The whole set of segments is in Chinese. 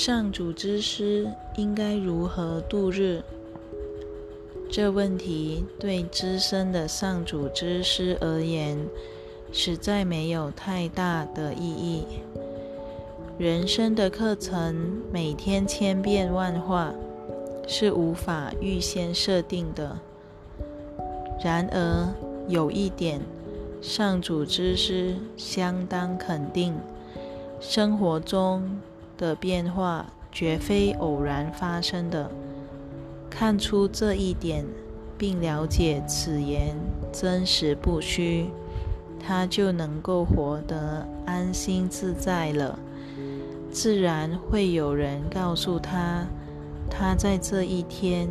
上主之师应该如何度日？这问题对资深的上主之师而言，实在没有太大的意义。人生的课程每天千变万化，是无法预先设定的。然而有一点，上主之师相当肯定：生活中的变化绝非偶然发生的。看出这一点，并了解此言真实不虚，他就能够活得安心自在了。自然会有人告诉他，他在这一天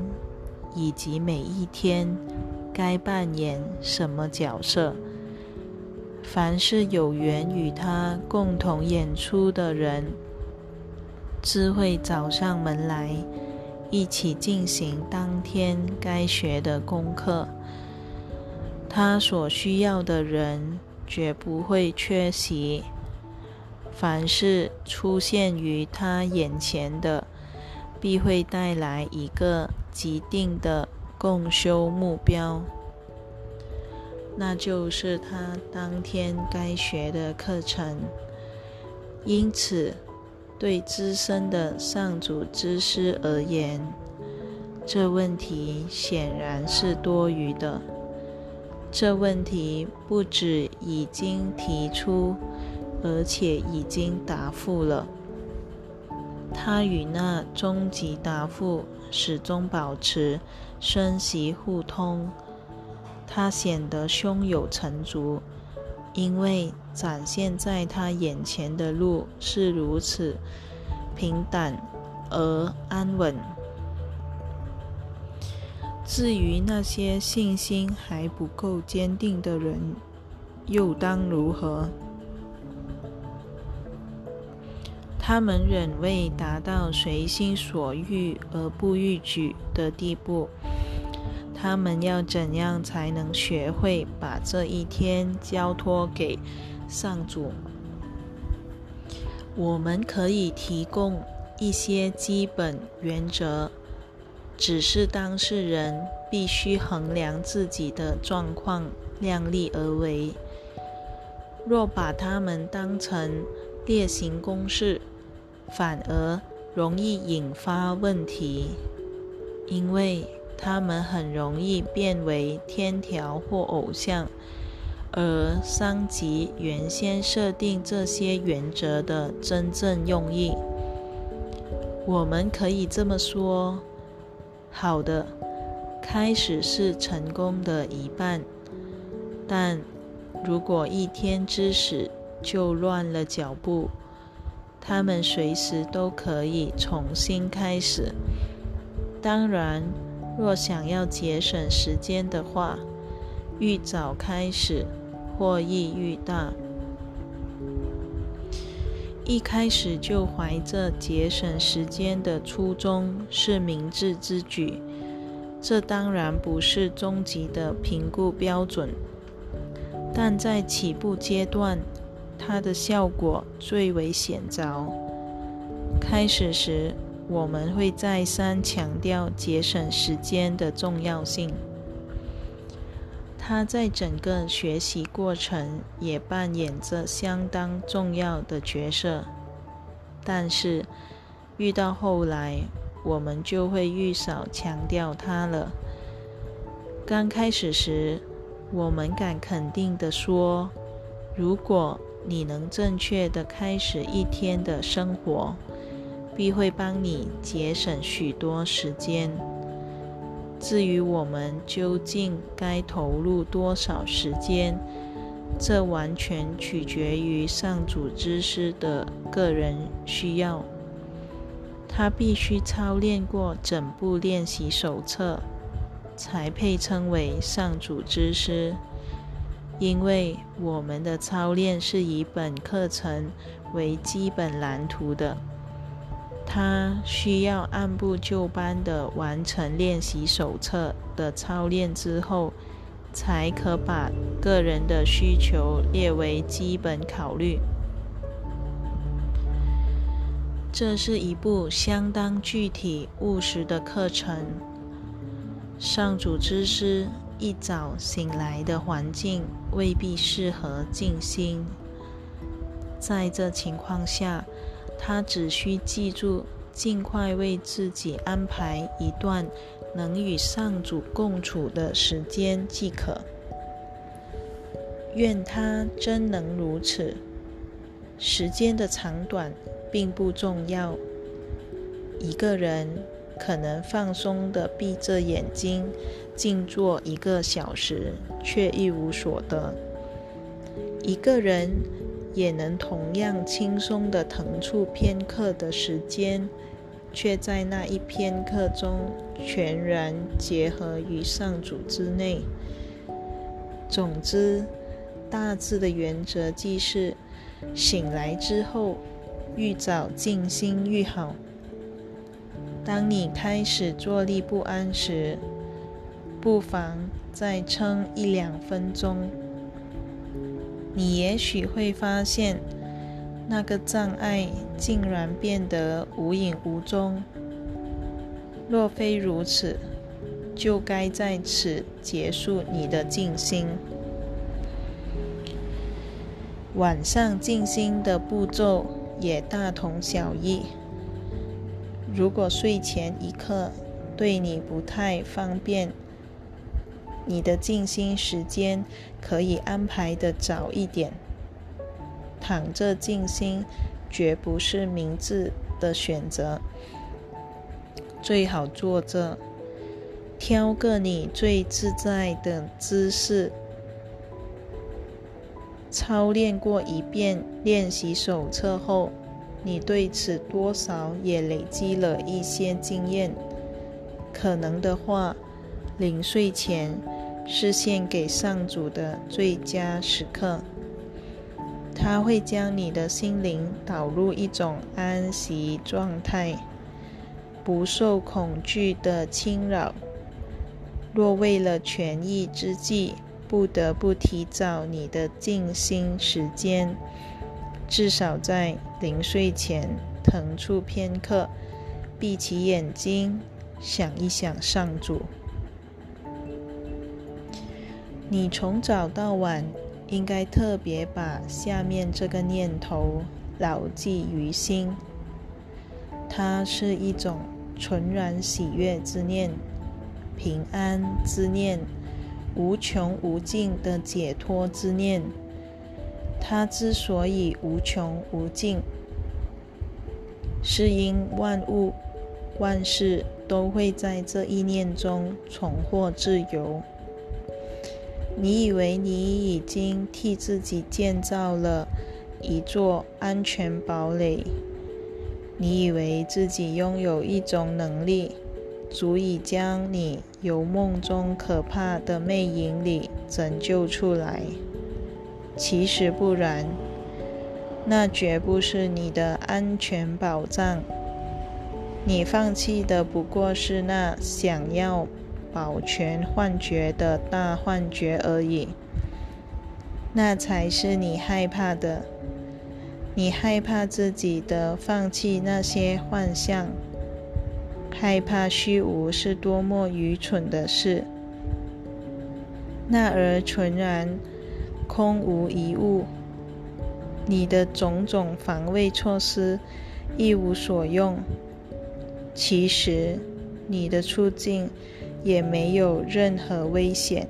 以及每一天该扮演什么角色。凡是有缘与他共同演出的人，智慧找上门来。一起进行当天该学的功课。他所需要的人绝不会缺席。凡是出现于他眼前的，必会带来一个既定的共修目标，那就是他当天该学的课程。因此。对资深的上主之师而言，这问题显然是多余的。这问题不止已经提出，而且已经答复了。他与那终极答复始终保持生息互通。他显得胸有成竹。因为展现在他眼前的路是如此平坦而安稳，至于那些信心还不够坚定的人，又当如何？他们仍未达到随心所欲而不逾矩的地步。他们要怎样才能学会把这一天交托给上主？我们可以提供一些基本原则，只是当事人必须衡量自己的状况，量力而为。若把他们当成例行公式，反而容易引发问题，因为。他们很容易变为天条或偶像，而伤及原先设定这些原则的真正用意。我们可以这么说：好的，开始是成功的一半，但如果一天之始就乱了脚步，他们随时都可以重新开始。当然。若想要节省时间的话，愈早开始，获益愈大。一开始就怀着节省时间的初衷是明智之举。这当然不是终极的评估标准，但在起步阶段，它的效果最为显着。开始时。我们会再三强调节省时间的重要性。它在整个学习过程也扮演着相当重要的角色。但是，遇到后来，我们就会愈少强调它了。刚开始时，我们敢肯定地说：如果你能正确地开始一天的生活，必会帮你节省许多时间。至于我们究竟该投入多少时间，这完全取决于上主之师的个人需要。他必须操练过整部练习手册，才配称为上主之师。因为我们的操练是以本课程为基本蓝图的。他需要按部就班的完成练习手册的操练之后，才可把个人的需求列为基本考虑。这是一部相当具体务实的课程。上主之师一早醒来的环境未必适合静心，在这情况下，他只需记住尽快为自己安排一段能与上主共处的时间即可。愿他真能如此。时间的长短并不重要。一个人可能放松地闭着眼睛静坐一个小时，却一无所得；一个人也能同样轻松地腾出片刻的时间，却在那一片刻中全然结合于上主之内。总之，大致的原则即是。醒来之后，愈早静心愈好。当你开始坐立不安时，不妨再撑一两分钟。你也许会发现，那个障碍竟然变得无影无踪。若非如此，就该在此结束你的静心。晚上静心的步骤也大同小异。如果睡前一刻对你不太方便，你的静心时间可以安排的早一点。躺着静心绝不是明智的选择，最好坐着，挑个你最自在的姿势。操练过一遍练习手册后，你对此多少也累积了一些经验。可能的话，临睡前是献给上主的最佳时刻。他会将你的心灵导入一种安息状态，不受恐惧的侵扰。若为了权益之计，不得不提早你的静心时间，至少在临睡前腾出片刻，闭起眼睛，想一想上主。你从早到晚应该特别把下面这个念头牢记于心，它是一种纯然喜悦之念，平安之念。无穷无尽的解脱之念，它之所以无穷无尽，是因万物万事都会在这一念中重获自由。你以为你已经替自己建造了一座安全堡垒？你以为自己拥有一种能力？足以将你由梦中可怕的魅影里拯救出来。其实不然，那绝不是你的安全保障。你放弃的不过是那想要保全幻觉的大幻觉而已。那才是你害怕的。你害怕自己的放弃那些幻象。害怕虚无是多么愚蠢的事！那儿纯然，空无一物。你的种种防卫措施一无所用。其实，你的处境也没有任何危险。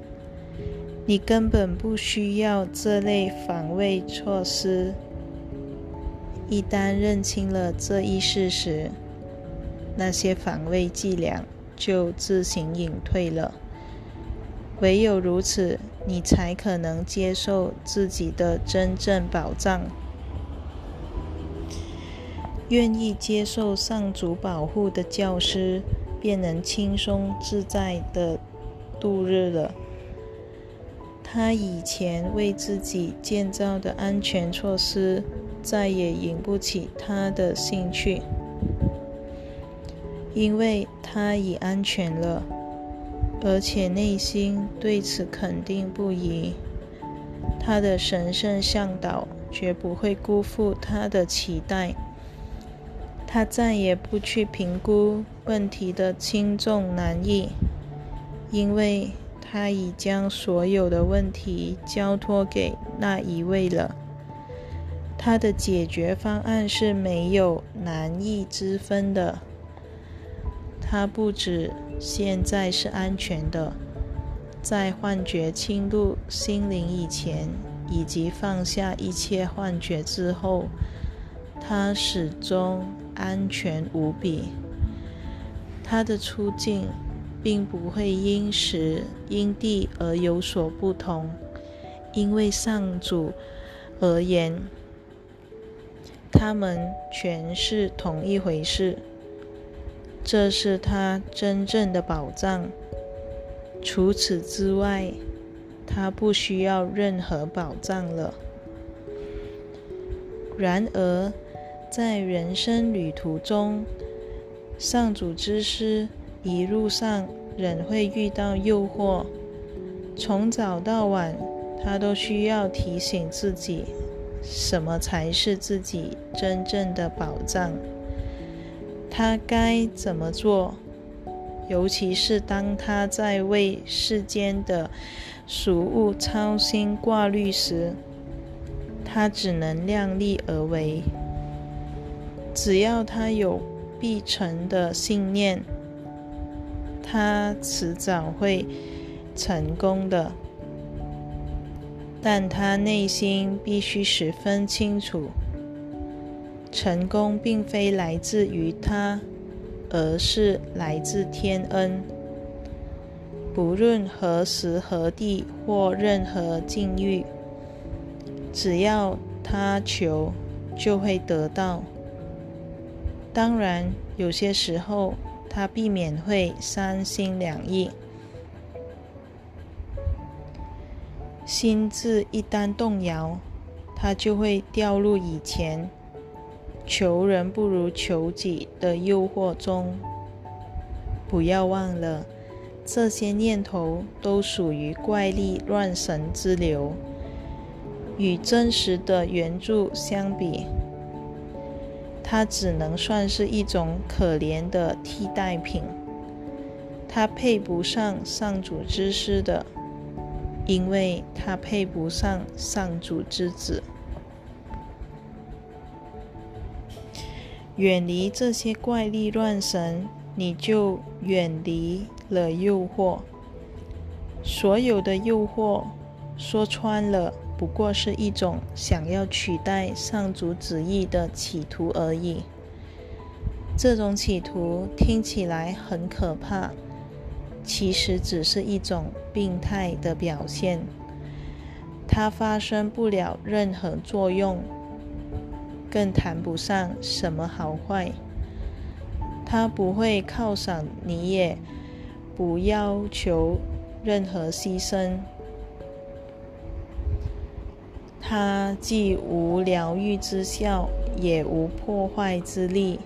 你根本不需要这类防卫措施。一旦认清了这一事实，那些防卫伎俩就自行隐退了。唯有如此，你才可能接受自己的真正保障，愿意接受上主保护的教师，便能轻松自在的度日了。他以前为自己建造的安全措施，再也引不起他的兴趣。因为他已安全了，而且内心对此肯定不疑。他的神圣向导绝不会辜负他的期待。他再也不去评估问题的轻重难易，因为他已将所有的问题交托给那一位了。他的解决方案是没有难易之分的。他不止现在是安全的，在幻觉侵入心灵以前，以及放下一切幻觉之后，他始终安全无比。他的出境并不会因时因地而有所不同，因为上主而言。他们全是同一回事，这是他真正的宝藏。除此之外，他不需要任何保障了。然而，在人生旅途中，上主之师一路上仍会遇到诱惑，从早到晚，他都需要提醒自己。什么才是自己真正的宝藏？他该怎么做？尤其是当他在为世间的俗物操心挂虑时，他只能量力而为。只要他有必成的信念，他迟早会成功的。但他内心必须十分清楚，成功并非来自于他，而是来自天恩。不论何时何地或任何境遇，只要他求，就会得到。当然，有些时候他避免会三心两意。心智一旦动摇，他就会掉入以前求人不如求己的诱惑中。不要忘了，这些念头都属于怪力乱神之流，与真实的援助相比，它只能算是一种可怜的替代品。它配不上上主之师的。因为他配不上上主之子，远离这些怪力乱神，你就远离了诱惑。所有的诱惑，说穿了，不过是一种想要取代上主旨意的企图而已。这种企图听起来很可怕。其实只是一种病态的表现，它发生不了任何作用，更谈不上什么好坏。它不会犒赏你，也不要求任何牺牲。它既无疗愈之效，也无破坏之力。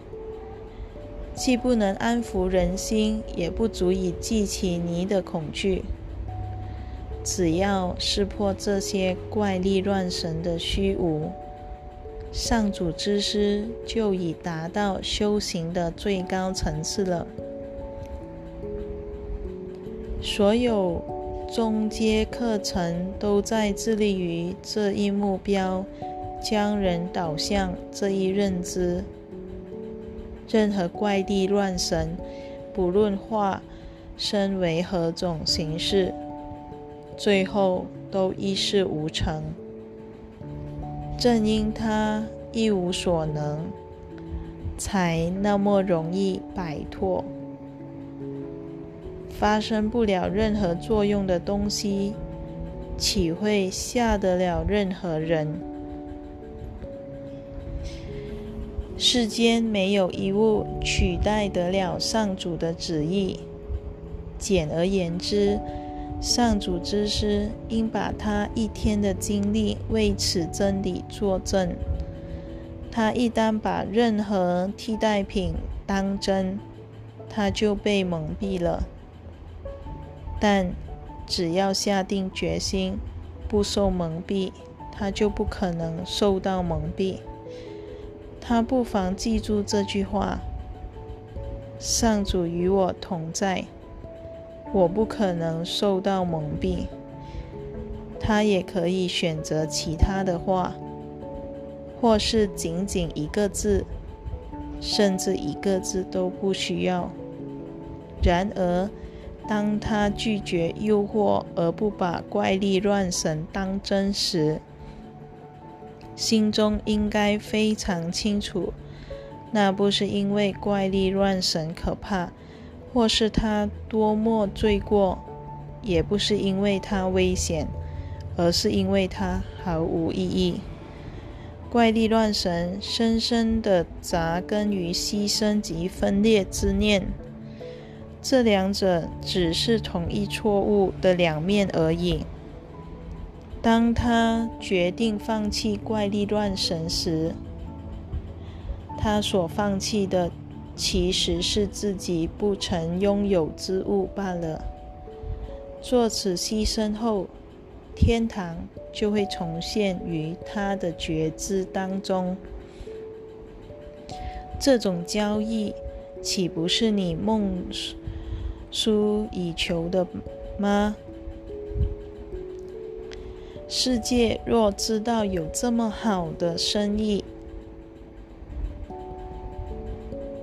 既不能安抚人心，也不足以激起你的恐惧。只要识破这些怪力乱神的虚无，上主之师就已达到修行的最高层次了。所有中阶课程都在致力于这一目标，将人导向这一认知。任何怪力乱神，不论化身为何种形式，最后都一事无成。正因他一无所能，才那么容易摆脱。发生不了任何作用的东西，岂会吓得了任何人？世间没有一物取代得了上主的旨意。简而言之，上主之师应把他一天的精力为此真理作证。他一旦把任何替代品当真，他就被蒙蔽了。但只要下定决心不受蒙蔽，他就不可能受到蒙蔽。他不妨记住这句话：上主与我同在，我不可能受到蒙蔽。他也可以选择其他的话，或是仅仅一个字，甚至一个字都不需要。然而，当他拒绝诱惑而不把怪力乱神当真时，心中应该非常清楚，那不是因为怪力乱神可怕，或是他多么罪过，也不是因为他危险。而是因为它毫无意义。怪力乱神深深的扎根于牺牲及分裂之念，这两者只是同一错误的两面而已。当他决定放弃怪力乱神时，他所放弃的其实是自己不曾拥有之物罢了。做此牺牲后。天堂就会重现于他的觉知当中。这种交易岂不是你梦夙以求的吗？世界若知道有这么好的生意，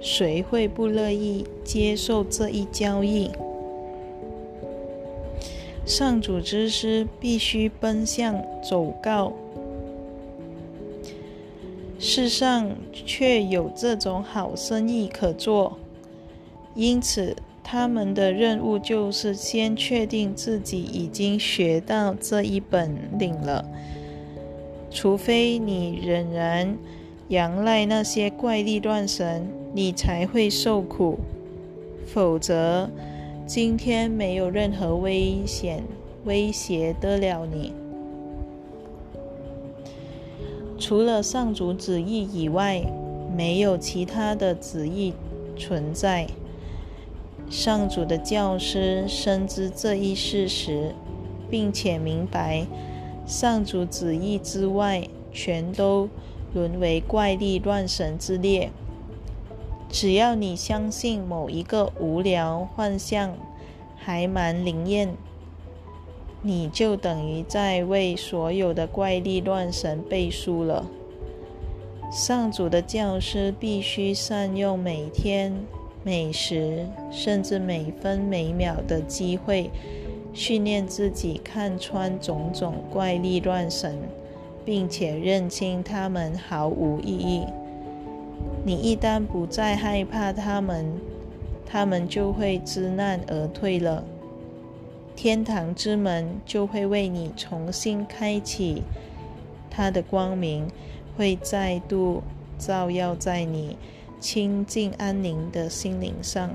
谁会不乐意接受这一交易？上主之师必须奔向走告，世上却有这种好生意可做，因此他们的任务就是先确定自己已经学到这一本领了。除非你仍然仰赖那些怪力乱神，你才会受苦，否则。今天没有任何危险威胁得了你，除了上主旨意以外，没有其他的旨意存在。上主的教师深知这一事实，并且明白上主旨意之外，全都沦为怪力乱神之列。只要你相信某一个无聊幻象还蛮灵验，你就等于在为所有的怪力乱神背书了。上主的教师必须善用每天、每时，甚至每分每秒的机会，训练自己看穿种种怪力乱神，并且认清他们毫无意义。你一旦不再害怕他们，他们就会知难而退了。天堂之门就会为你重新开启，它的光明会再度照耀在你清净安宁的心灵上。